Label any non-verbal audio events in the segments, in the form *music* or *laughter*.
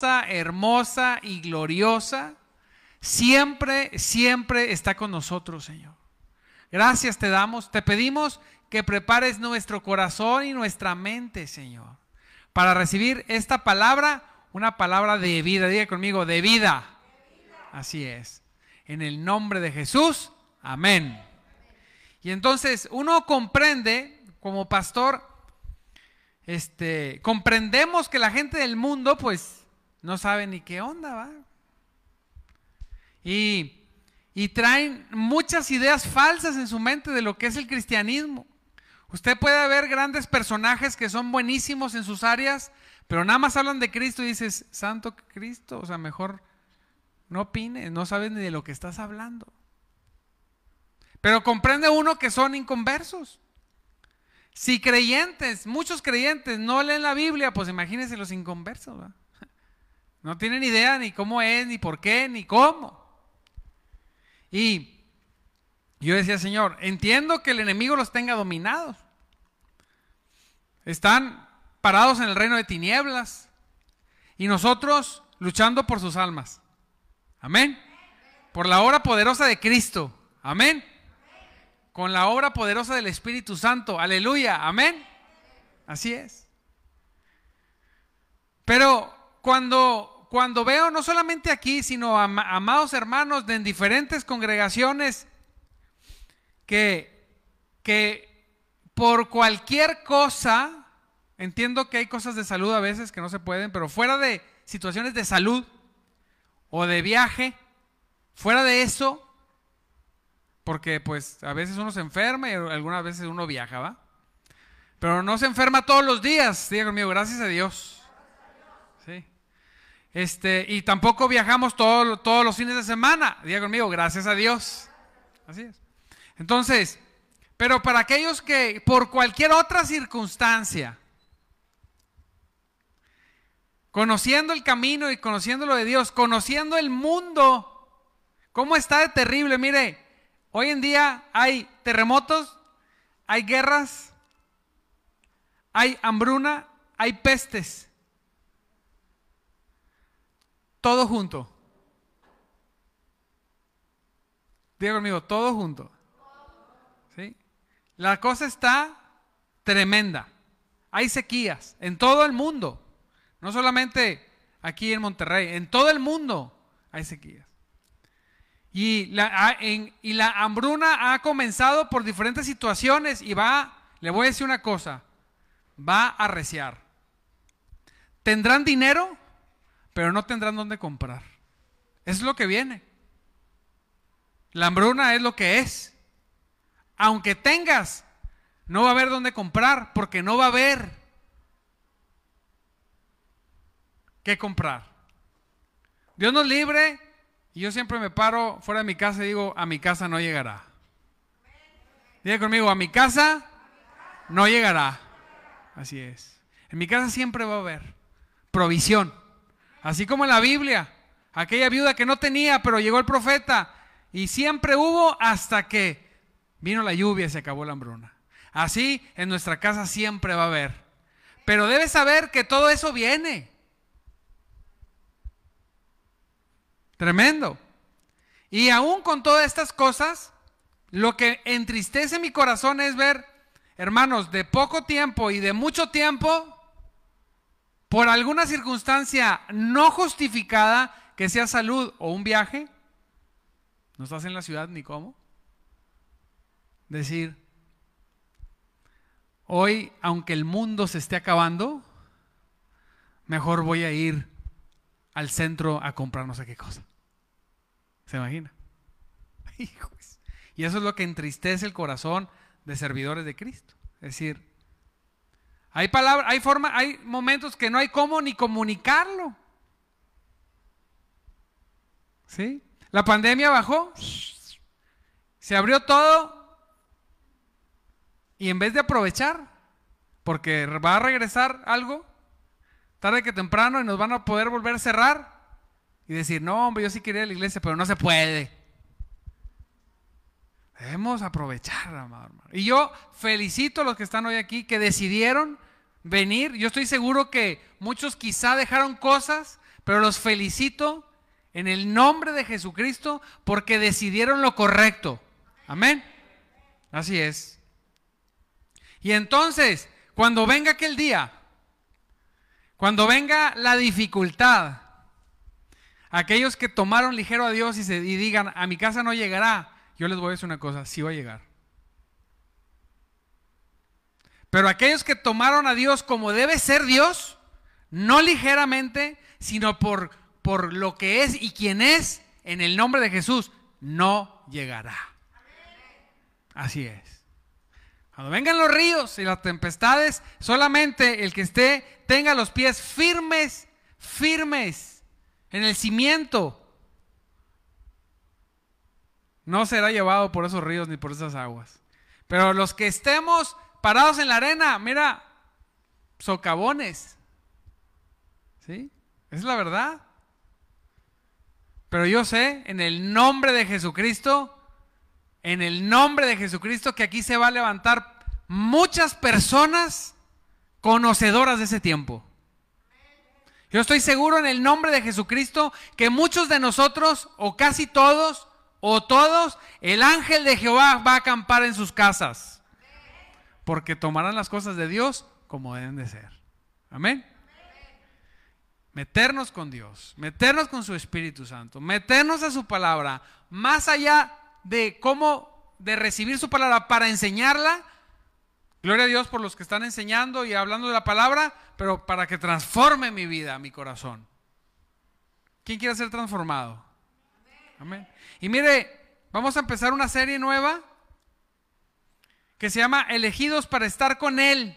hermosa y gloriosa, siempre, siempre está con nosotros, Señor. Gracias te damos, te pedimos que prepares nuestro corazón y nuestra mente, Señor, para recibir esta palabra, una palabra de vida. Diga conmigo, de vida. Así es. En el nombre de Jesús, amén. Y entonces uno comprende, como pastor, este, comprendemos que la gente del mundo, pues, no saben ni qué onda, ¿va? Y, traen muchas ideas falsas en su mente de lo que es el cristianismo. Usted puede ver grandes personajes que son buenísimos en sus áreas, pero nada más hablan de Cristo y dices, Santo Cristo, o sea, mejor no opines, no sabes ni de lo que estás hablando. Pero comprende uno que son inconversos. Si creyentes, muchos creyentes no leen la Biblia, pues imagínense los inconversos. ¿va? No tienen idea ni cómo es, ni por qué, ni cómo. Y yo decía, Señor, entiendo que el enemigo los tenga dominados. Están parados en el reino de tinieblas y nosotros luchando por sus almas. Amén. Por la obra poderosa de Cristo. Amén. Con la obra poderosa del Espíritu Santo. Aleluya. Amén. Así es. Pero cuando, cuando veo no solamente aquí, sino amados hermanos de en diferentes congregaciones que, que por cualquier cosa, entiendo que hay cosas de salud a veces que no se pueden, pero fuera de situaciones de salud o de viaje, fuera de eso, porque pues a veces uno se enferma y algunas veces uno viaja, ¿va? Pero no se enferma todos los días, diga conmigo, gracias a Dios. Este, y tampoco viajamos todos los fines de semana. Diga conmigo, gracias a Dios. Así es. Entonces, pero para aquellos que por cualquier otra circunstancia, conociendo el camino y conociendo lo de Dios, conociendo el mundo, cómo está de terrible. Mire, hoy en día hay terremotos, hay guerras, hay hambruna, hay pestes. Todo junto. Diga conmigo, todo junto. ¿Sí? La cosa está tremenda. Hay sequías en todo el mundo. No solamente aquí en Monterrey, en todo el mundo hay sequías. Y la, y la hambruna ha comenzado por diferentes situaciones y va, le voy a decir una cosa, va a arreciar. ¿Tendrán dinero? Pero no tendrán dónde comprar. Es lo que viene. La hambruna es lo que es. Aunque tengas, no va a haber dónde comprar porque no va a haber qué comprar. Dios nos libre y yo siempre me paro fuera de mi casa y digo, a mi casa no llegará. Diga conmigo, a mi casa no llegará. Así es. En mi casa siempre va a haber provisión. Así como en la Biblia, aquella viuda que no tenía, pero llegó el profeta y siempre hubo hasta que vino la lluvia y se acabó la hambruna. Así en nuestra casa siempre va a haber. Pero debes saber que todo eso viene. Tremendo. Y aún con todas estas cosas, lo que entristece mi corazón es ver, hermanos, de poco tiempo y de mucho tiempo, por alguna circunstancia no justificada, que sea salud o un viaje, no estás en la ciudad ni cómo, decir, hoy, aunque el mundo se esté acabando, mejor voy a ir al centro a comprar no sé qué cosa. ¿Se imagina? *laughs* Y eso es lo que entristece el corazón de servidores de Cristo. Es decir, hay palabras, hay forma, hay momentos que no hay cómo ni comunicarlo. ¿Sí? La pandemia bajó, se abrió todo y en vez de aprovechar, porque va a regresar algo, tarde que temprano y nos van a poder volver a cerrar y decir, no, hombre, yo sí quería ir a la iglesia, pero no se puede. Debemos aprovechar, amado hermano. Y yo felicito a los que están hoy aquí que decidieron venir. Yo estoy seguro que muchos quizá dejaron cosas, pero los felicito en el nombre de Jesucristo porque decidieron lo correcto. Amén. Así es. Y entonces, cuando venga aquel día, cuando venga la dificultad, aquellos que tomaron ligero a Dios y, se, y digan, a mi casa no llegará, yo les voy a decir una cosa, sí va a llegar. Pero aquellos que tomaron a Dios como debe ser Dios, no ligeramente, sino por, por lo que es y quien es, en el nombre de Jesús, no llegará. Así es. Cuando vengan los ríos y las tempestades, solamente el que esté tenga los pies firmes, firmes en el cimiento, no será llevado por esos ríos ni por esas aguas. Pero los que estemos parados en la arena, mira, socavones. ¿Sí? Es la verdad. Pero yo sé, en el nombre de Jesucristo, en el nombre de Jesucristo, que aquí se va a levantar muchas personas conocedoras de ese tiempo. Yo estoy seguro en el nombre de Jesucristo que muchos de nosotros, o casi todos, o todos, el ángel de Jehová va a acampar en sus casas. Porque tomarán las cosas de Dios como deben de ser. Amén. Meternos con Dios, meternos con su Espíritu Santo, meternos a su palabra, más allá de cómo, de recibir su palabra para enseñarla. Gloria a Dios por los que están enseñando y hablando de la palabra, pero para que transforme mi vida, mi corazón. ¿Quién quiere ser transformado? Amén. Y mire, vamos a empezar una serie nueva que se llama Elegidos para estar con Él.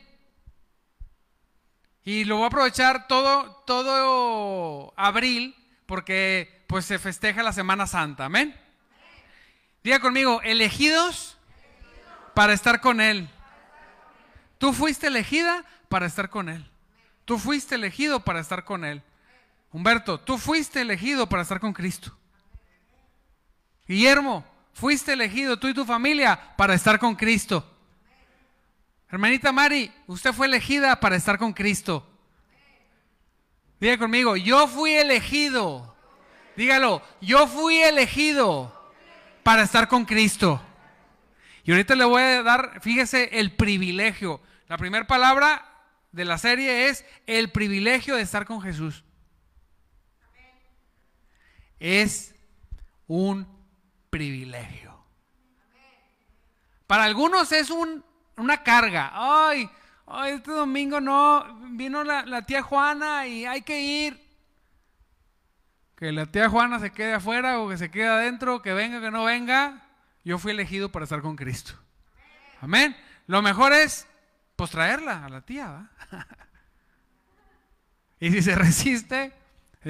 Y lo voy a aprovechar todo, todo abril porque pues se festeja la Semana Santa. Amén. Diga conmigo, elegidos para estar con Él. Tú fuiste elegida para estar con Él. Tú fuiste elegido para estar con Él. Humberto, tú fuiste elegido para estar con Cristo. Guillermo, fuiste elegido tú y tu familia para estar con Cristo. Hermanita Mari, usted fue elegida para estar con Cristo. Diga conmigo, yo fui elegido. Dígalo, yo fui elegido para estar con Cristo. Y ahorita le voy a dar, fíjese, el privilegio. La primera palabra de la serie es el privilegio de estar con Jesús. Es un privilegio. Para algunos es un, una carga. Ay, ay, este domingo no, vino la, la tía Juana y hay que ir. Que la tía Juana se quede afuera o que se quede adentro, que venga, que no venga. Yo fui elegido para estar con Cristo. Amén. Lo mejor es, pues traerla a la tía. *laughs* y si se resiste,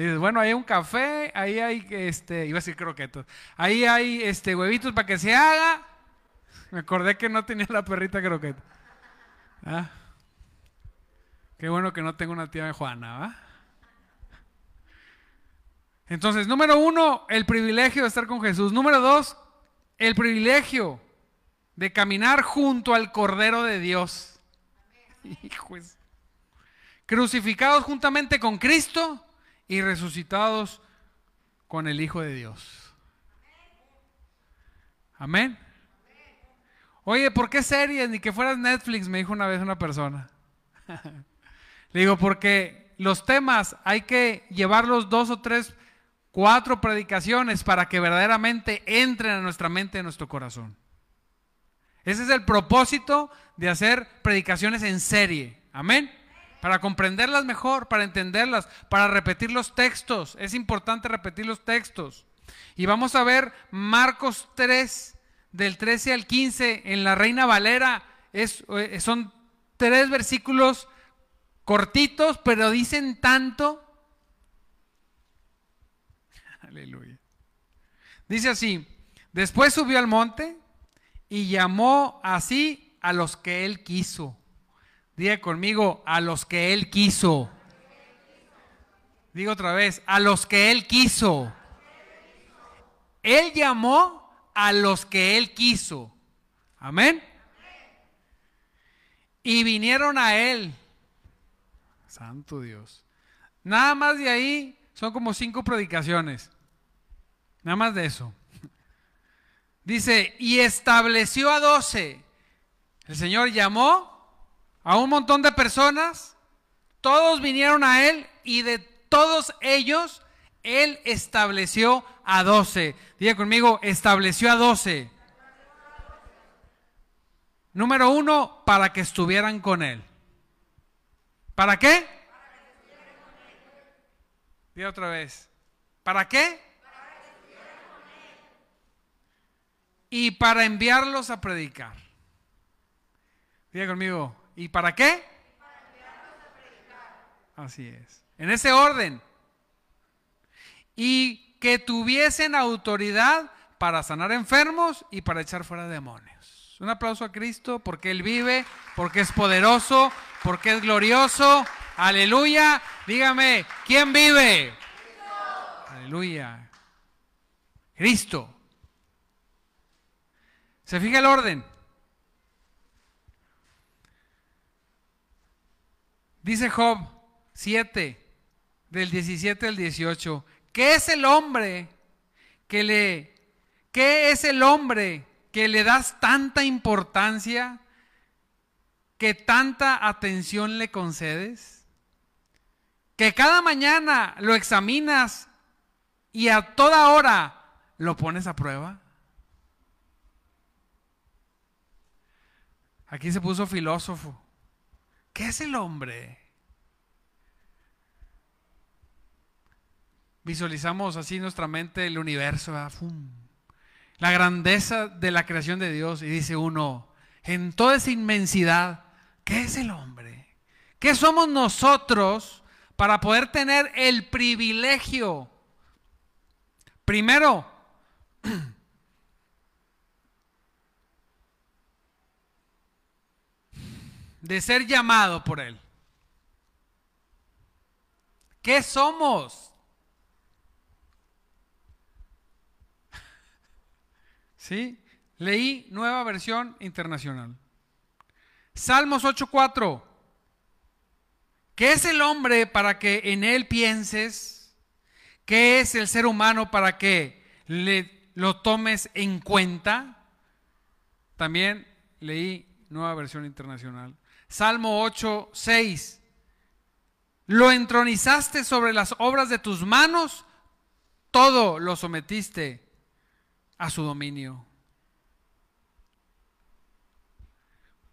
dices, bueno, hay un café, ahí hay, este, iba a decir croquetos, ahí hay este, huevitos para que se haga. Me acordé que no tenía la perrita croqueta. ¿Ah? Qué bueno que no tengo una tía de Juana, ¿va? Entonces, número uno, el privilegio de estar con Jesús. Número dos, el privilegio de caminar junto al Cordero de Dios. Hijos. Crucificados juntamente con Cristo y resucitados con el Hijo de Dios. Amén. Oye, ¿por qué series? Ni que fueras Netflix, me dijo una vez una persona. *laughs* Le digo, porque los temas hay que llevarlos dos o tres, cuatro predicaciones para que verdaderamente entren a nuestra mente, a nuestro corazón. Ese es el propósito de hacer predicaciones en serie. Amén para comprenderlas mejor, para entenderlas, para repetir los textos. Es importante repetir los textos. Y vamos a ver Marcos 3, del 13 al 15, en la Reina Valera. Es, eh, son tres versículos cortitos, pero dicen tanto. Aleluya. Dice así, después subió al monte y llamó así a los que él quiso Diga conmigo, a los que Él quiso. Digo otra vez, a los que Él quiso. Él llamó a los que Él quiso. Amén. Y vinieron a Él. Santo Dios. Nada más de ahí son como cinco predicaciones. Nada más de eso. Dice, y estableció a doce. El Señor llamó a un montón de personas, todos vinieron a Él y de todos ellos Él estableció a doce. Diga conmigo, estableció a doce. Número uno, para que estuvieran con Él. ¿Para qué? Diga otra vez. ¿Para qué? Y para enviarlos a predicar. Diga conmigo, ¿y para qué? Así es. En ese orden. Y que tuviesen autoridad para sanar enfermos y para echar fuera demonios. Un aplauso a Cristo porque Él vive, porque es poderoso, porque es glorioso. Aleluya. Dígame, ¿quién vive? Aleluya. Cristo. ¿Se fija el orden? Dice Job 7, del 17 al 18, ¿qué es el hombre que le, qué es el hombre que le das tanta importancia, que tanta atención le concedes? Que cada mañana lo examinas y a toda hora lo pones a prueba. Aquí se puso filósofo. ¿Qué es el hombre? Visualizamos así nuestra mente el universo, la grandeza de la creación de Dios y dice uno, en toda esa inmensidad, ¿qué es el hombre? ¿Qué somos nosotros para poder tener el privilegio? Primero, *clears throat* de ser llamado por Él. ¿Qué somos? *laughs* ¿Sí? Leí nueva versión internacional. Salmos 8:4. ¿Qué es el hombre para que en él pienses? ¿Qué es el ser humano para que le, lo tomes en cuenta? También leí nueva versión internacional. Salmo 8, 6. Lo entronizaste sobre las obras de tus manos, todo lo sometiste a su dominio.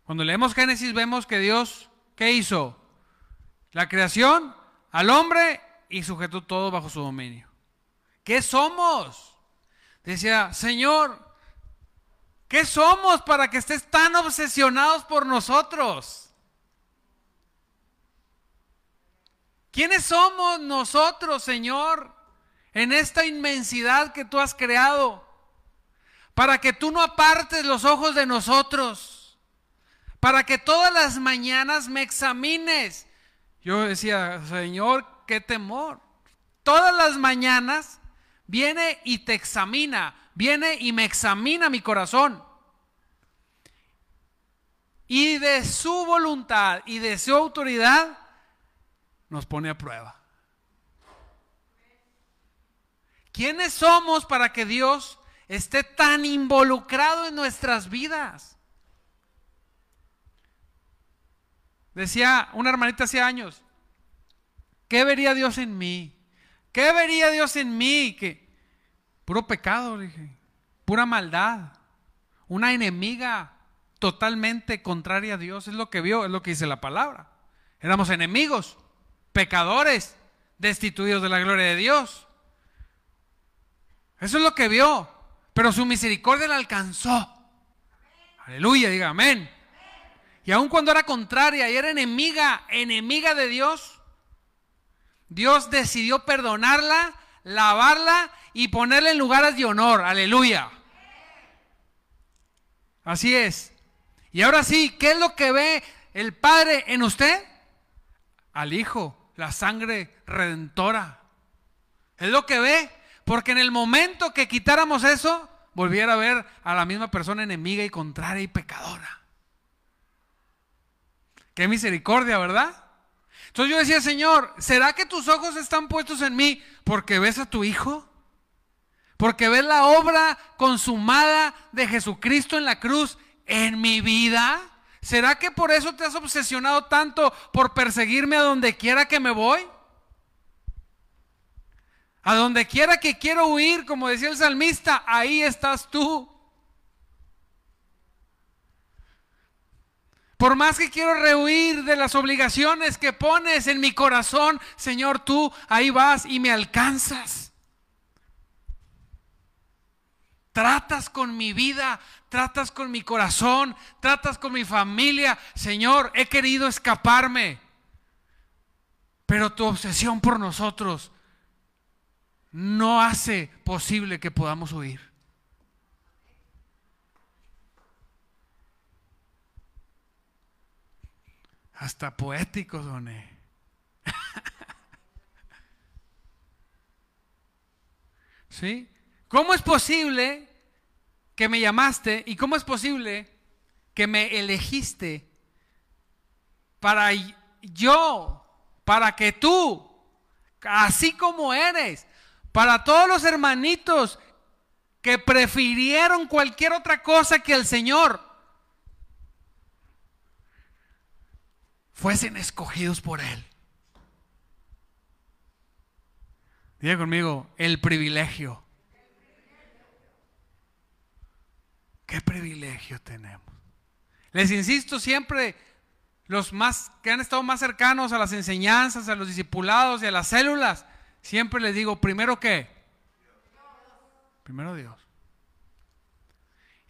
Cuando leemos Génesis vemos que Dios, ¿qué hizo? La creación al hombre y sujetó todo bajo su dominio. ¿Qué somos? Decía, Señor, ¿qué somos para que estés tan obsesionados por nosotros? ¿Quiénes somos nosotros, Señor, en esta inmensidad que tú has creado? Para que tú no apartes los ojos de nosotros. Para que todas las mañanas me examines. Yo decía, Señor, qué temor. Todas las mañanas viene y te examina. Viene y me examina mi corazón. Y de su voluntad y de su autoridad nos pone a prueba. ¿Quiénes somos para que Dios esté tan involucrado en nuestras vidas? Decía una hermanita hace años, ¿qué vería Dios en mí? ¿Qué vería Dios en mí? Que puro pecado, dije, pura maldad, una enemiga totalmente contraria a Dios, es lo que vio, es lo que dice la palabra. Éramos enemigos pecadores, destituidos de la gloria de Dios. Eso es lo que vio, pero su misericordia la alcanzó. Aleluya, diga amén. Y aun cuando era contraria y era enemiga, enemiga de Dios, Dios decidió perdonarla, lavarla y ponerla en lugares de honor. Aleluya. Así es. Y ahora sí, ¿qué es lo que ve el Padre en usted? Al Hijo la sangre redentora. Es lo que ve, porque en el momento que quitáramos eso, volviera a ver a la misma persona enemiga y contraria y pecadora. Qué misericordia, ¿verdad? Entonces yo decía, Señor, ¿será que tus ojos están puestos en mí porque ves a tu hijo? Porque ves la obra consumada de Jesucristo en la cruz en mi vida. ¿Será que por eso te has obsesionado tanto por perseguirme a donde quiera que me voy? A donde quiera que quiero huir, como decía el salmista, ahí estás tú. Por más que quiero rehuir de las obligaciones que pones en mi corazón, Señor, tú ahí vas y me alcanzas. Tratas con mi vida, tratas con mi corazón, tratas con mi familia. Señor, he querido escaparme, pero tu obsesión por nosotros no hace posible que podamos huir. Hasta poético doné. *laughs* ¿Sí? ¿Cómo es posible que me llamaste y cómo es posible que me elegiste para yo, para que tú, así como eres, para todos los hermanitos que prefirieron cualquier otra cosa que el Señor, fuesen escogidos por Él. Diga conmigo, el privilegio. ¿Qué privilegio tenemos? Les insisto siempre, los más que han estado más cercanos a las enseñanzas, a los discipulados y a las células, siempre les digo, primero qué? Primero Dios.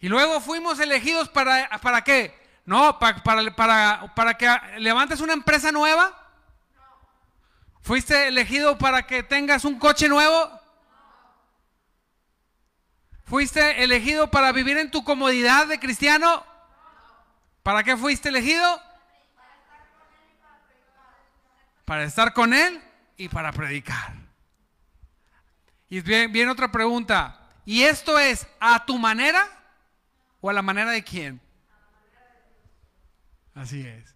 Y luego fuimos elegidos para, ¿para qué? No, para, para, para, que levantes una empresa nueva. ¿Fuiste elegido para que tengas un coche nuevo? ¿Fuiste elegido para vivir en tu comodidad de cristiano? ¿Para qué fuiste elegido? Para estar con Él y para predicar. Y viene otra pregunta. ¿Y esto es a tu manera o a la manera de quién? Así es.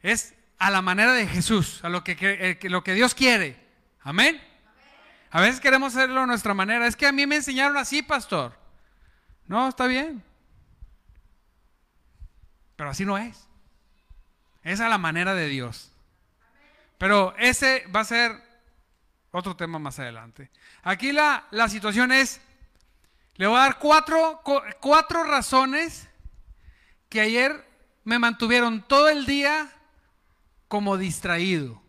Es a la manera de Jesús, a lo que, eh, lo que Dios quiere. Amén. A veces queremos hacerlo a nuestra manera. Es que a mí me enseñaron así, pastor. No, está bien. Pero así no es. Es a la manera de Dios. Pero ese va a ser otro tema más adelante. Aquí la, la situación es, le voy a dar cuatro, cuatro razones que ayer me mantuvieron todo el día como distraído.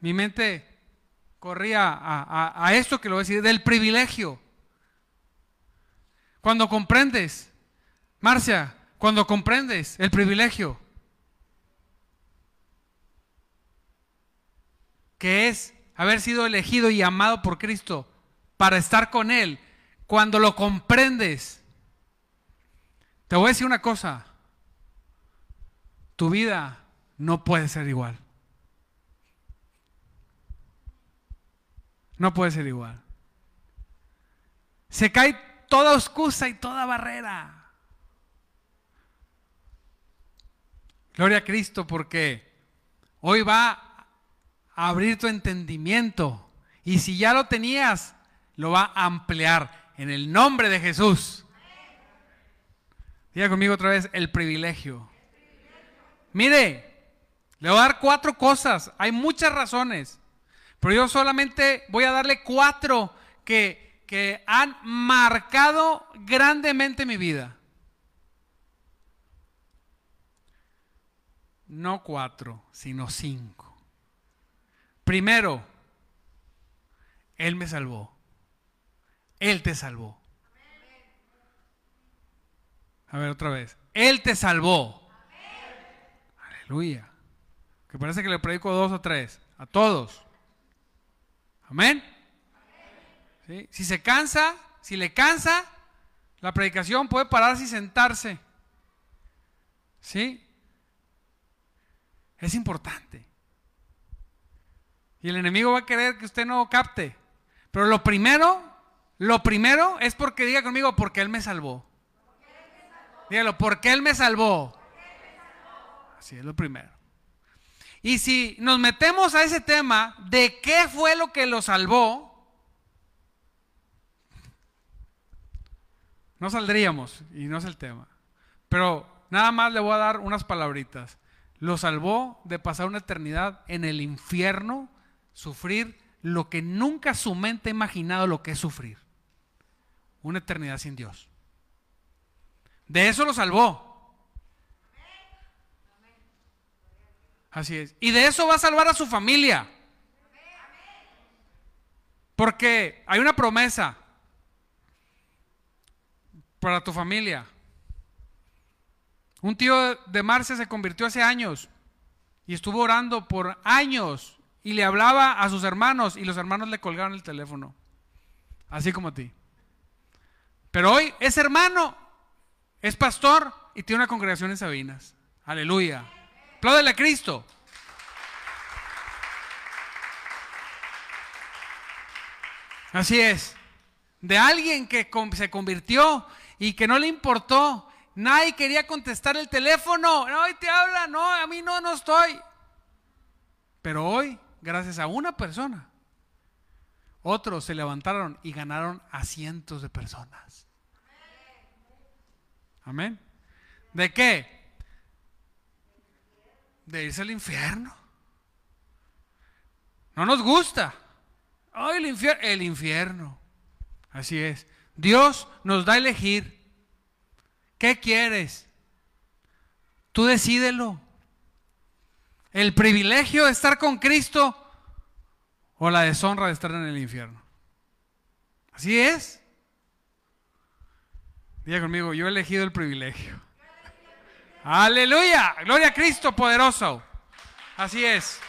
Mi mente corría a, esto que lo voy a decir, del privilegio. Cuando comprendes, Marcia, cuando comprendes el privilegio, que es haber sido elegido y amado por Cristo para estar con Él, cuando lo comprendes, te voy a decir una cosa, tu vida no puede ser igual. No puede ser igual. Se cae toda excusa y toda barrera. Gloria a Cristo porque hoy va a abrir tu entendimiento y si ya lo tenías, lo va a ampliar en el nombre de Jesús. Diga conmigo otra vez, el privilegio. Mire, le voy a dar cuatro cosas. Hay muchas razones. Pero yo solamente voy a darle cuatro que, que han marcado grandemente mi vida. No cuatro, sino cinco. Primero, Él me salvó. Él te salvó. A ver otra vez. Él te salvó. Aleluya. Que parece que le predico dos o tres. A todos. Amén. Si se cansa, si le cansa, la predicación puede pararse y sentarse. ¿Sí? Es importante. Y el enemigo va a querer que usted no capte. Pero lo primero, lo primero es porque diga conmigo, porque Él me salvó. Dígalo, porque Él me salvó. Sí, es lo primero. Y si nos metemos a ese tema de qué fue lo que lo salvó, no saldríamos y no es el tema. Pero nada más le voy a dar unas palabritas. Lo salvó de pasar una eternidad en el infierno, sufrir lo que nunca su mente ha imaginado lo que es sufrir. Una eternidad sin Dios. De eso lo salvó. Así es. Y de eso va a salvar a su familia. Porque hay una promesa para tu familia. Un tío de Marcia se convirtió hace años y estuvo orando por años y le hablaba a sus hermanos y los hermanos le colgaron el teléfono, así como a ti. Pero hoy es hermano, es pastor y tiene una congregación en Sabinas. Aleluya. Apláudele a Cristo. Así es. De alguien que se convirtió y que no le importó Nadie quería contestar el teléfono. Hoy te habla, no, a mí no, no estoy. Pero hoy, gracias a una persona, otros se levantaron y ganaron a cientos de personas. Amén. ¿De qué? De irse al infierno. No nos gusta. Ay, el, infierno, el infierno. Así es. Dios nos da a elegir. ¿Qué quieres? Tú decídelo. El privilegio de estar con Cristo o la deshonra de estar en el infierno. Así es. Diga conmigo, yo he elegido el privilegio. Aleluya, gloria a Cristo poderoso. Así es.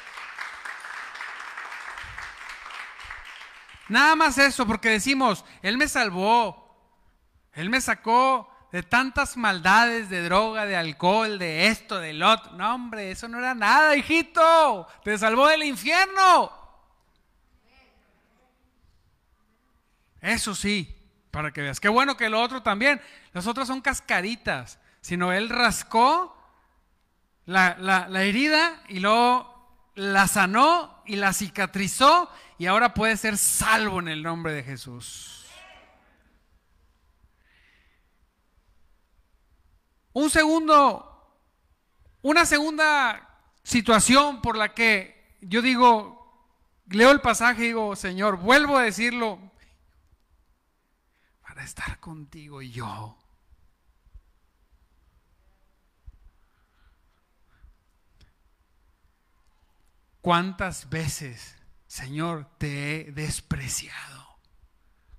Nada más eso, porque decimos, Él me salvó, Él me sacó de tantas maldades, de droga, de alcohol, de esto, del otro. No, hombre, eso no era nada, hijito. Te salvó del infierno. Eso sí, para que veas. Qué bueno que lo otro también. Las otras son cascaritas. Sino él rascó la, la herida y luego la sanó y la cicatrizó y ahora puede ser salvo en el nombre de Jesús. Un segundo, una segunda situación por la que yo digo, leo el pasaje y digo, Señor, vuelvo a decirlo, estar contigo y yo. ¿Cuántas veces, Señor, te he despreciado?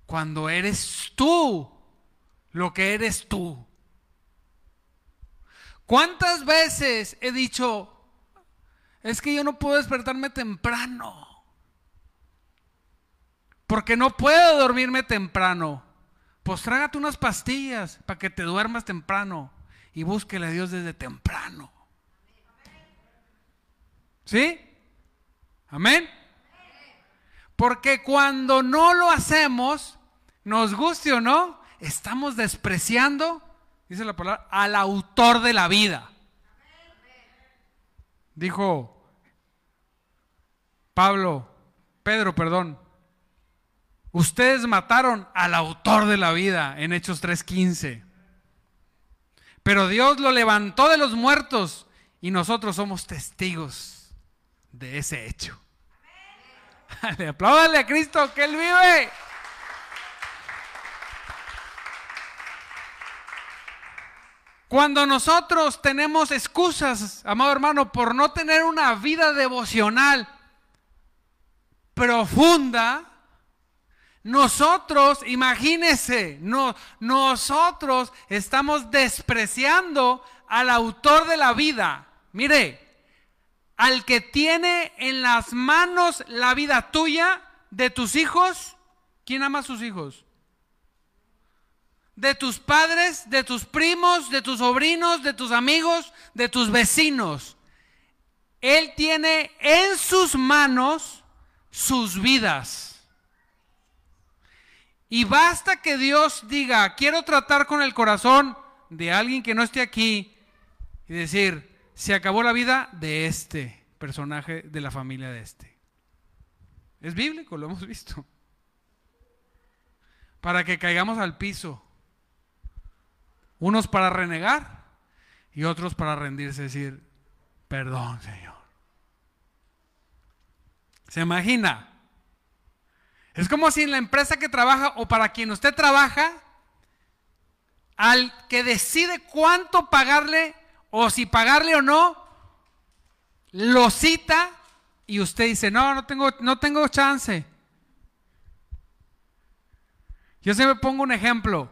Cuando eres tú lo que eres tú. ¿Cuántas veces he dicho, es que yo no puedo despertarme temprano? Porque no puedo dormirme temprano. Pues trágate unas pastillas para que te duermas temprano y búsquele a Dios desde temprano. ¿Sí? Amén. Porque cuando no lo hacemos, nos guste o no, estamos despreciando dice la palabra, al autor de la vida. Dijo Pablo, Pedro, perdón, ustedes mataron al autor de la vida en Hechos 3:15. Pero Dios lo levantó de los muertos y nosotros somos testigos de ese hecho. *laughs* Apláudale a Cristo que Él vive. Cuando nosotros tenemos excusas, amado hermano, por no tener una vida devocional profunda, nosotros, imagínese, no, nosotros estamos despreciando al autor de la vida. Mire, al que tiene en las manos la vida tuya, de tus hijos, ¿quién ama a sus hijos? de tus padres, de tus primos, de tus sobrinos, de tus amigos, de tus vecinos. Él tiene en sus manos sus vidas. Y basta que Dios diga, quiero tratar con el corazón de alguien que no esté aquí y decir, se acabó la vida de este personaje de la familia de este. Es bíblico, lo hemos visto. Para que caigamos al piso. Unos para renegar y otros para rendirse, decir, perdón, Señor. ¿Se imagina? Es como si en la empresa que trabaja o para quien usted trabaja, al que decide cuánto pagarle o si pagarle o no, lo cita y usted dice, no, no tengo, no tengo chance. Yo se me pongo un ejemplo.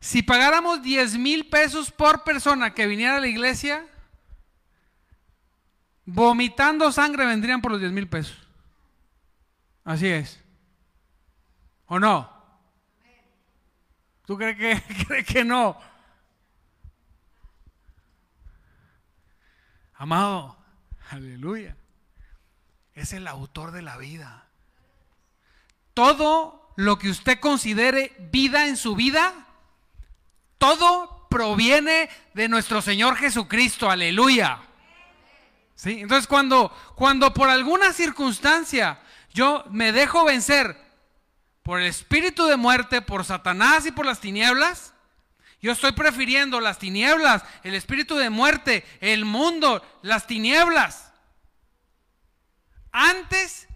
Si pagáramos 10 mil pesos por persona que viniera a la iglesia, vomitando sangre vendrían por los 10 mil pesos. Así es. ¿O no? ¿Tú crees que, *laughs* que no? Amado, aleluya. Es el autor de la vida. Todo lo que usted considere vida en su vida, todo proviene de nuestro Señor Jesucristo. Aleluya. ¿Sí? Entonces cuando, cuando por alguna circunstancia yo me dejo vencer por el espíritu de muerte, por Satanás y por las tinieblas, yo estoy prefiriendo las tinieblas, el espíritu de muerte, el mundo, las tinieblas, antes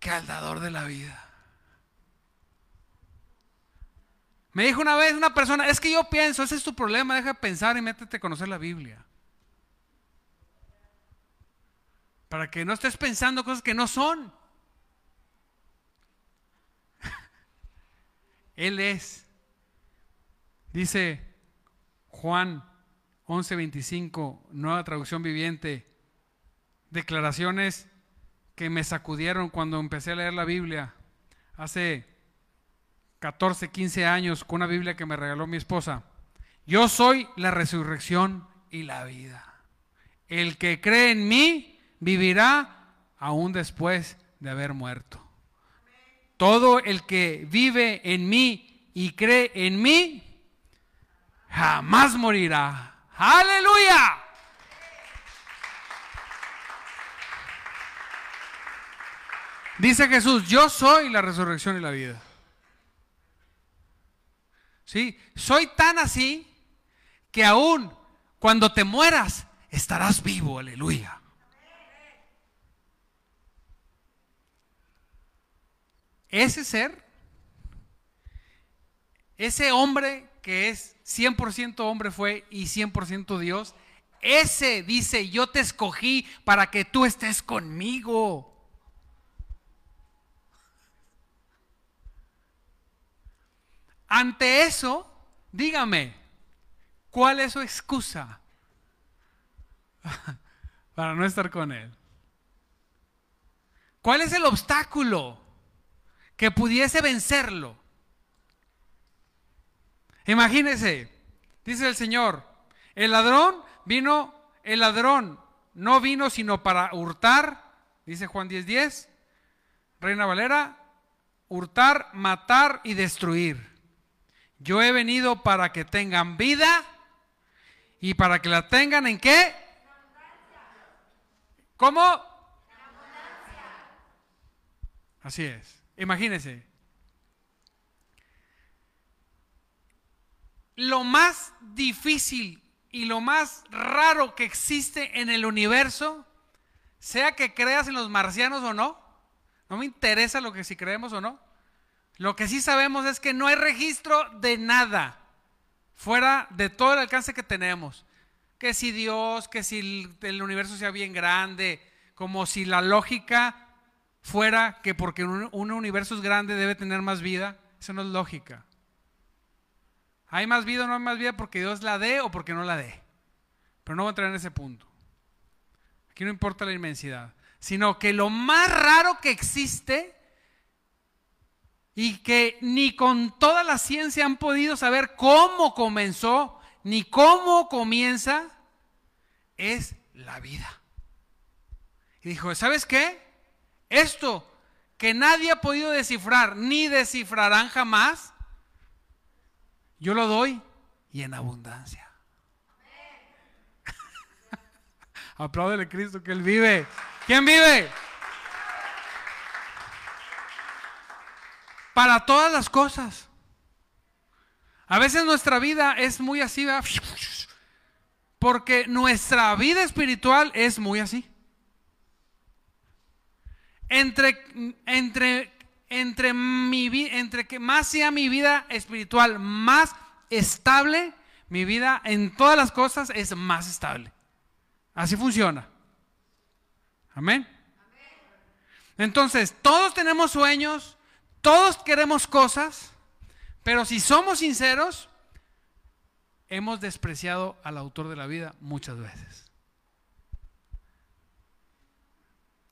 que al dador de la vida. Me dijo una vez una persona, es que yo pienso, ese es tu problema, deja de pensar y métete a conocer la Biblia. Para que no estés pensando cosas que no son. Él es. Dice Juan 11:25, nueva traducción viviente, declaraciones que me sacudieron cuando empecé a leer la Biblia hace 14, 15 años con una Biblia que me regaló mi esposa. Yo soy la resurrección y la vida. El que cree en mí vivirá aún después de haber muerto. Todo el que vive en mí y cree en mí jamás morirá. Aleluya. Dice Jesús, yo soy la resurrección y la vida. ¿Sí? Soy tan así que aún cuando te mueras estarás vivo, aleluya. Ese ser, ese hombre que es 100% hombre fue y 100% Dios, ese dice, yo te escogí para que tú estés conmigo. Ante eso, dígame, ¿cuál es su excusa *laughs* para no estar con Él? ¿Cuál es el obstáculo que pudiese vencerlo? Imagínese, dice el Señor, el ladrón vino, el ladrón no vino sino para hurtar, dice Juan 10:10, 10, Reina Valera, hurtar, matar y destruir. Yo he venido para que tengan vida y para que la tengan en qué? ¿Cómo? Así es. Imagínense, lo más difícil y lo más raro que existe en el universo, sea que creas en los marcianos o no, no me interesa lo que si creemos o no, lo que sí sabemos es que no hay registro de nada fuera de todo el alcance que tenemos. Que si Dios, que si el universo sea bien grande, como si la lógica fuera que porque un, un universo es grande debe tener más vida, eso no es lógica. ¿Hay más vida o no hay más vida porque Dios la dé o porque no la dé? Pero no voy a entrar en ese punto. Aquí no importa la inmensidad, sino que lo más raro que existe y que ni con toda la ciencia han podido saber cómo comenzó ni cómo comienza es la vida. Y dijo, ¿sabes qué? Esto que nadie ha podido descifrar ni descifrarán jamás, yo lo doy y en abundancia. *laughs* Apláudele Cristo que Él vive. ¿Quién vive? Para todas las cosas. A veces nuestra vida es muy así, *laughs* porque nuestra vida espiritual es muy así. Entre, entre, entre, mi, entre que más sea mi vida espiritual más estable, mi vida en todas las cosas es más estable. Así funciona. Amén. Entonces, todos tenemos sueños, todos queremos cosas, pero si somos sinceros, hemos despreciado al autor de la vida muchas veces.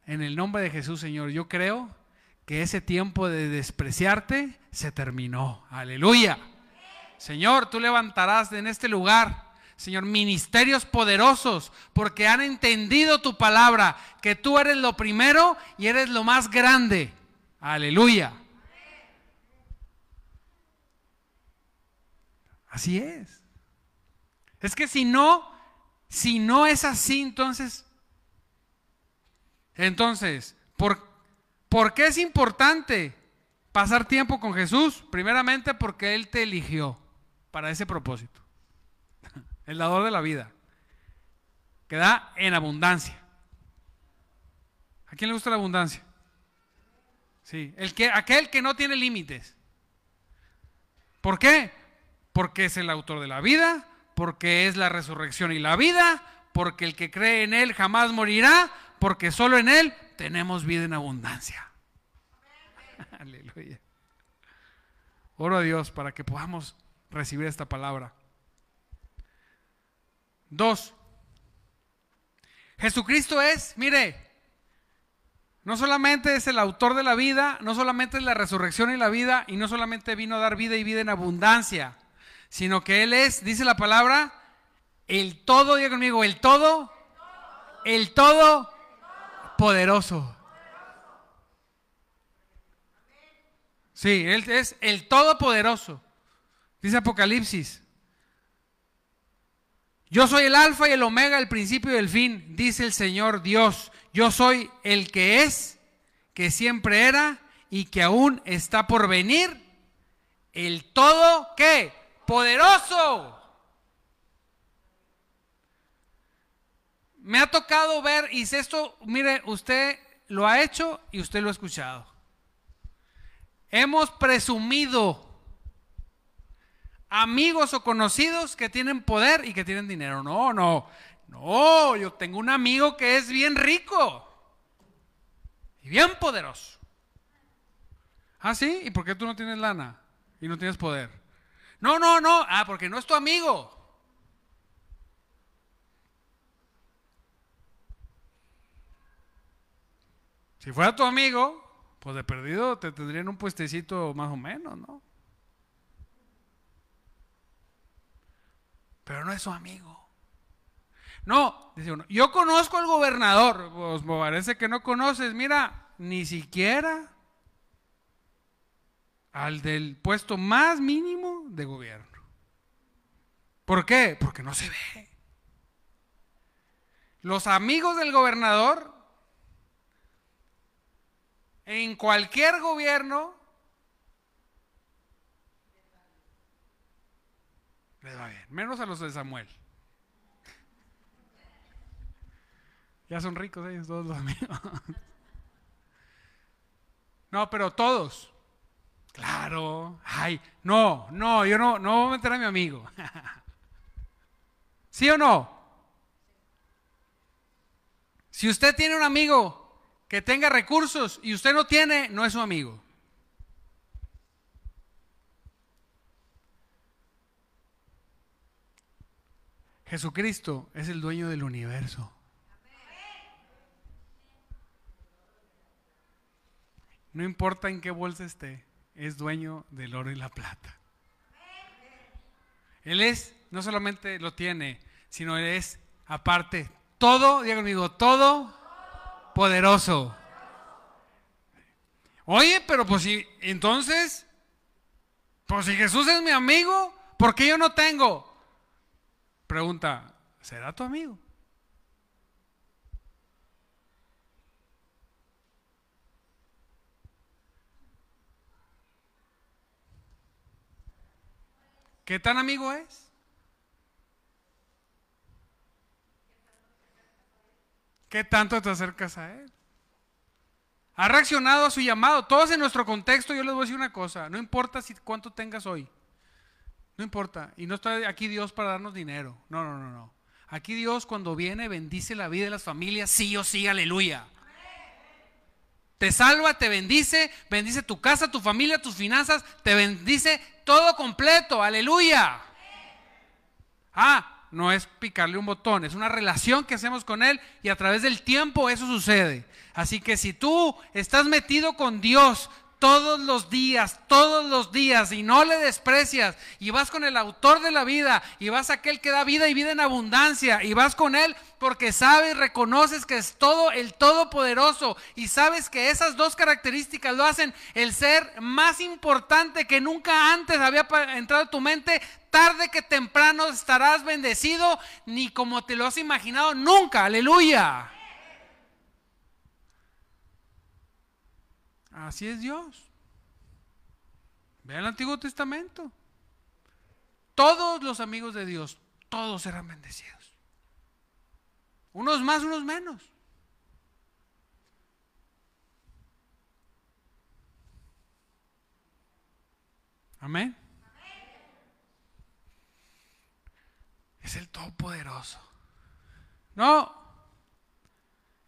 En el nombre de Jesús, Señor, yo creo que ese tiempo de despreciarte se terminó. Aleluya. Señor, tú levantarás en este lugar, Señor, ministerios poderosos, porque han entendido tu palabra, que tú eres lo primero y eres lo más grande. Aleluya. Así es. Es que si no, si no es así, entonces, entonces, ¿por, ¿por qué es importante pasar tiempo con Jesús? Primeramente porque Él te eligió para ese propósito. *laughs* El dador de la vida, que da en abundancia. ¿A quién le gusta la abundancia? Sí, el que, aquel que no tiene límites. ¿Por qué? porque es el autor de la vida, porque es la resurrección y la vida, porque el que cree en Él jamás morirá, porque solo en Él tenemos vida en abundancia. *laughs* Aleluya. Oro a Dios para que podamos recibir esta palabra. Dos. Jesucristo es, mire, no solamente es el autor de la vida, no solamente es la resurrección y la vida, y no solamente vino a dar vida y vida en abundancia sino que Él es, dice la palabra, el todo, diga conmigo, el todo, el todo poderoso. Sí, Él es el todopoderoso. Dice Apocalipsis. Yo soy el alfa y el omega, el principio y el fin, dice el Señor Dios. Yo soy el que es, que siempre era y que aún está por venir. El todo, ¿qué? poderoso. Me ha tocado ver, y si esto, mire, usted lo ha hecho y usted lo ha escuchado. Hemos presumido amigos o conocidos que tienen poder y que tienen dinero. No, no, no, yo tengo un amigo que es bien rico y bien poderoso. Ah, sí, ¿y por qué tú no tienes lana y no tienes poder? No, no, no. Ah, porque no es tu amigo. Si fuera tu amigo, pues de perdido te tendrían un puestecito más o menos, ¿no? Pero no es su amigo. No, dice uno, yo conozco al gobernador, pues me parece que no conoces, mira, ni siquiera al del puesto más mínimo de gobierno. ¿Por qué? Porque no se ve. Los amigos del gobernador en cualquier gobierno les va bien, menos a los de Samuel. Ya son ricos ellos, todos los amigos. No, pero todos. Claro. Ay, no, no, yo no, no voy a meter a mi amigo. ¿Sí o no? Si usted tiene un amigo que tenga recursos y usted no tiene, no es su amigo. Jesucristo es el dueño del universo. No importa en qué bolsa esté es dueño del oro y la plata. Él es, no solamente lo tiene, sino él es aparte todo, diga conmigo, todo poderoso. Oye, pero pues si entonces, pues si Jesús es mi amigo, ¿por qué yo no tengo? Pregunta, ¿será tu amigo? ¿Qué tan amigo es? ¿Qué tanto te acercas a Él? Ha reaccionado a su llamado. Todos en nuestro contexto, yo les voy a decir una cosa, no importa si cuánto tengas hoy. No importa. Y no está aquí Dios para darnos dinero. No, no, no, no. Aquí Dios cuando viene bendice la vida de las familias, sí o sí, aleluya. Te salva, te bendice, bendice tu casa, tu familia, tus finanzas, te bendice todo completo, aleluya. Ah, no es picarle un botón, es una relación que hacemos con Él y a través del tiempo eso sucede. Así que si tú estás metido con Dios, todos los días, todos los días, y no le desprecias, y vas con el autor de la vida, y vas aquel que da vida y vida en abundancia, y vas con él porque sabes, reconoces que es todo el todopoderoso, y sabes que esas dos características lo hacen el ser más importante que nunca antes había entrado en tu mente, tarde que temprano estarás bendecido, ni como te lo has imaginado nunca, aleluya. Así es Dios. Ve el Antiguo Testamento. Todos los amigos de Dios, todos eran bendecidos. Unos más, unos menos. Amén. Es el Todopoderoso. No.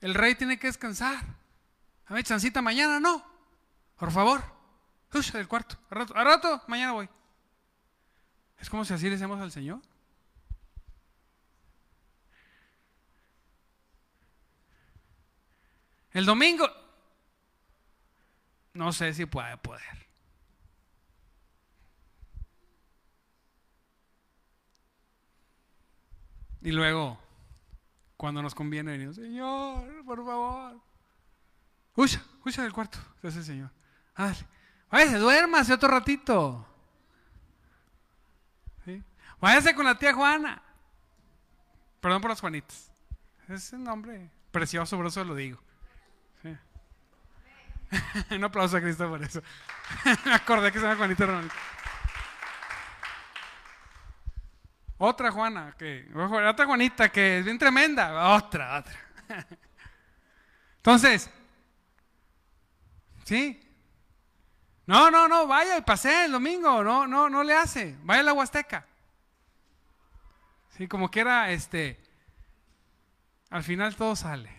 El rey tiene que descansar. A ver, chancita mañana, no. Por favor, Uy, del cuarto. A rato, a rato, mañana voy. Es como si así le decimos al Señor. El domingo, no sé si puede poder. Y luego, cuando nos conviene, venimos, Señor, por favor. Uy, uy, del cuarto, es el Señor. Váyase, duérmase otro ratito. Váyase con la tía Juana. Perdón por las Juanitas. Es un nombre precioso, por eso lo digo. *laughs* un aplauso a Cristo por eso. *laughs* Me acordé que se llama Juanita Ronita. Otra Juana, que, otra Juanita que es bien tremenda. Otra, otra. *laughs* Entonces, ¿sí? No, no, no, vaya y pase el domingo, no, no, no le hace, vaya a la Huasteca. Sí, como quiera, este, al final todo sale.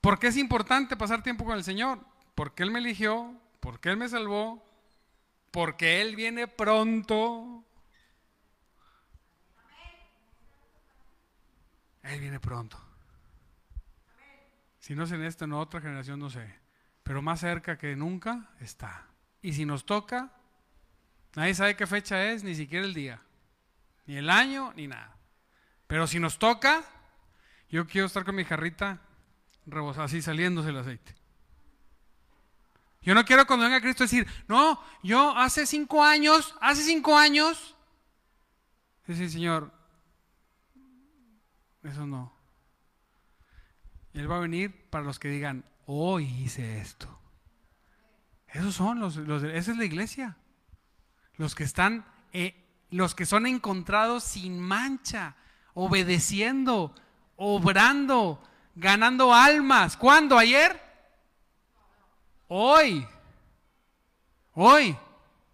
¿Por qué es importante pasar tiempo con el Señor? Porque Él me eligió, porque Él me salvó, porque Él viene pronto. Él viene pronto. Si no es en esta, en otra generación, no sé. Pero más cerca que nunca está. Y si nos toca, nadie sabe qué fecha es, ni siquiera el día. Ni el año, ni nada. Pero si nos toca, yo quiero estar con mi jarrita rebosada, así saliéndose el aceite. Yo no quiero cuando venga Cristo decir, no, yo hace cinco años, hace cinco años, decir, Señor, eso no. Él va a venir para los que digan, hoy hice esto. Esos son los, esa es la iglesia. Los que están, eh, los que son encontrados sin mancha, obedeciendo, obrando, ganando almas. ¿Cuándo? ¿Ayer? Hoy. Hoy.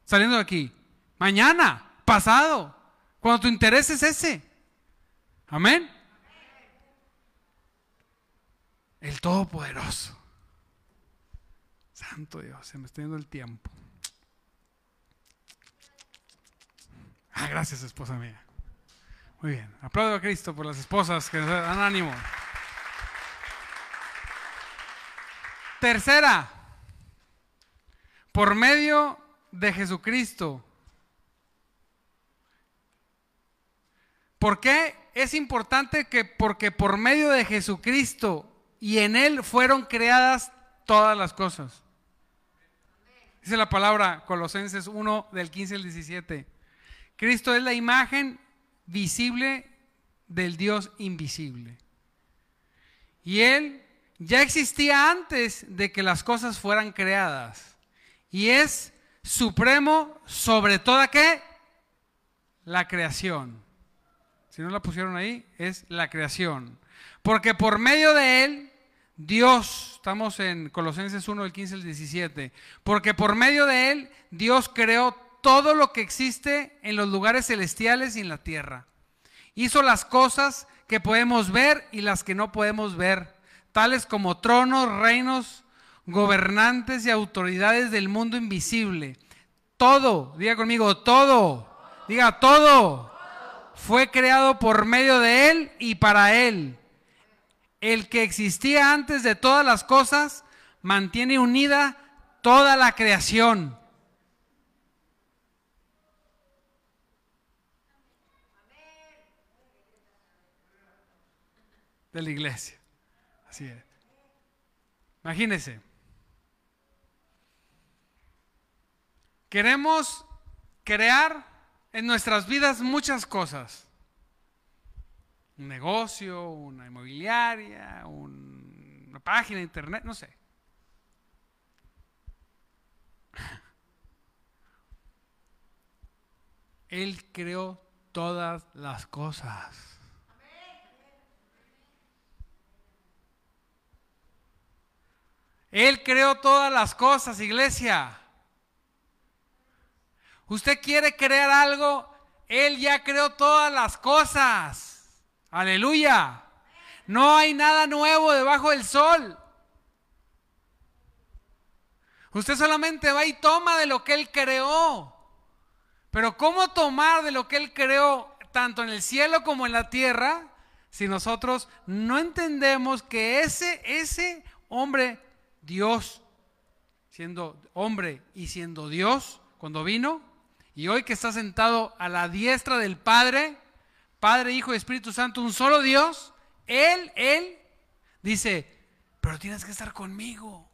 Saliendo de aquí. Mañana. Pasado. Cuando tu interés es ese. Amén. El Todopoderoso. Santo Dios, se me está yendo el tiempo. Ah, gracias, esposa mía. Muy bien. Aplaudo a Cristo por las esposas que nos dan ánimo. Tercera, por medio de Jesucristo. ¿Por qué es importante que porque por medio de Jesucristo y en Él fueron creadas todas las cosas. Dice la palabra Colosenses 1 del 15 al 17. Cristo es la imagen visible del Dios invisible. Y Él ya existía antes de que las cosas fueran creadas y es supremo sobre toda qué? La creación. Si no la pusieron ahí, es la creación. Porque por medio de él, Dios, estamos en Colosenses 1, del 15 al 17, porque por medio de él, Dios creó todo lo que existe en los lugares celestiales y en la tierra. Hizo las cosas que podemos ver y las que no podemos ver, tales como tronos, reinos, gobernantes y autoridades del mundo invisible. Todo, diga conmigo, todo, diga todo, fue creado por medio de Él y para Él. El que existía antes de todas las cosas mantiene unida toda la creación. de la iglesia. Así. Imagínense. Queremos crear en nuestras vidas muchas cosas. Un negocio, una inmobiliaria, una página de internet, no sé. *laughs* Él creó todas las cosas. Él creó todas las cosas, iglesia. Usted quiere crear algo, Él ya creó todas las cosas. Aleluya. No hay nada nuevo debajo del sol. Usted solamente va y toma de lo que Él creó. Pero ¿cómo tomar de lo que Él creó, tanto en el cielo como en la tierra, si nosotros no entendemos que ese, ese hombre Dios, siendo hombre y siendo Dios, cuando vino, y hoy que está sentado a la diestra del Padre, Padre, Hijo y Espíritu Santo, un solo Dios, Él, Él, dice, pero tienes que estar conmigo.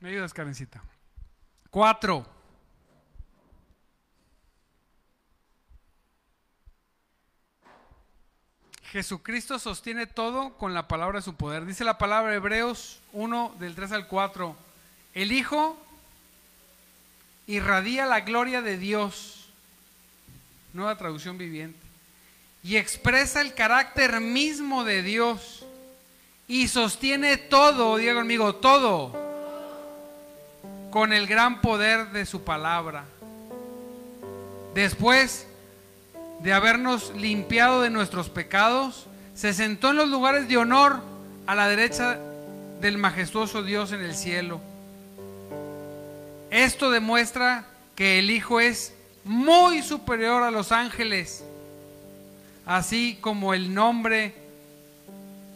Me ayudas, Karencita. Cuatro. Jesucristo sostiene todo con la palabra de su poder. Dice la palabra Hebreos 1 del 3 al 4. El Hijo irradia la gloria de Dios. Nueva traducción viviente. Y expresa el carácter mismo de Dios. Y sostiene todo, diga conmigo, todo. Con el gran poder de su palabra. Después de habernos limpiado de nuestros pecados, se sentó en los lugares de honor a la derecha del majestuoso Dios en el cielo. Esto demuestra que el Hijo es muy superior a los ángeles, así como el nombre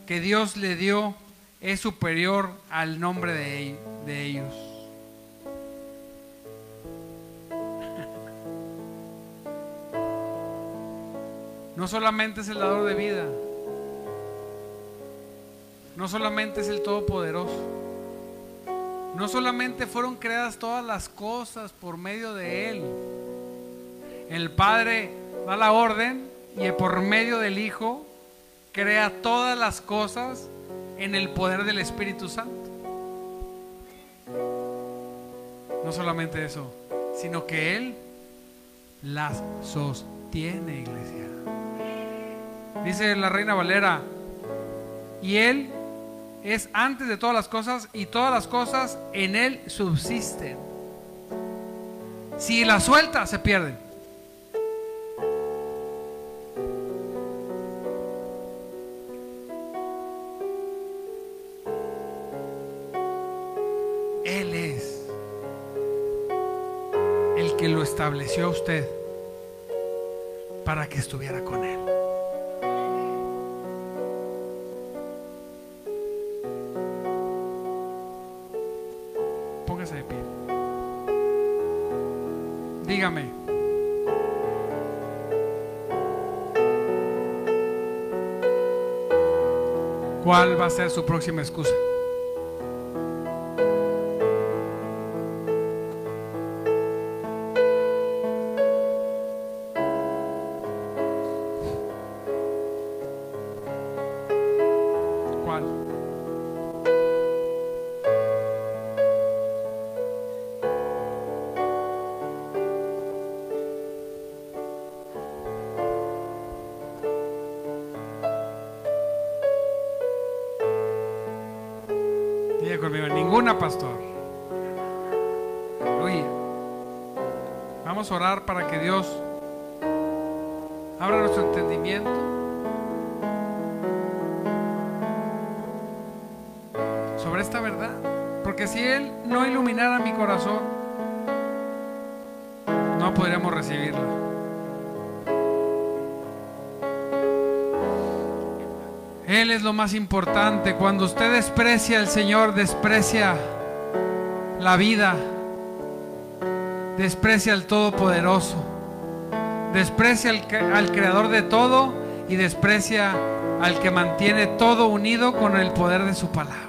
que Dios le dio es superior al nombre de, ellos. No solamente es el dador de vida, no solamente es el todopoderoso, no solamente fueron creadas todas las cosas por medio de Él. El Padre da la orden y por medio del Hijo crea todas las cosas en el poder del Espíritu Santo. No solamente eso, sino que Él las sostiene, iglesia. Dice la reina Valera, y Él es antes de todas las cosas y todas las cosas en Él subsisten. Si la suelta, se pierde. Él es el que lo estableció a usted para que estuviera con Él. ¿Cuál va a ser su próxima excusa? Orar para que Dios abra nuestro entendimiento. Sobre esta verdad. Porque si Él no iluminara mi corazón, no podríamos recibirla. Él es lo más importante. Cuando usted desprecia al Señor, desprecia la vida, desprecia al Todopoderoso, desprecia al, al, Creador de todo y desprecia al que mantiene todo unido con el poder de su palabra.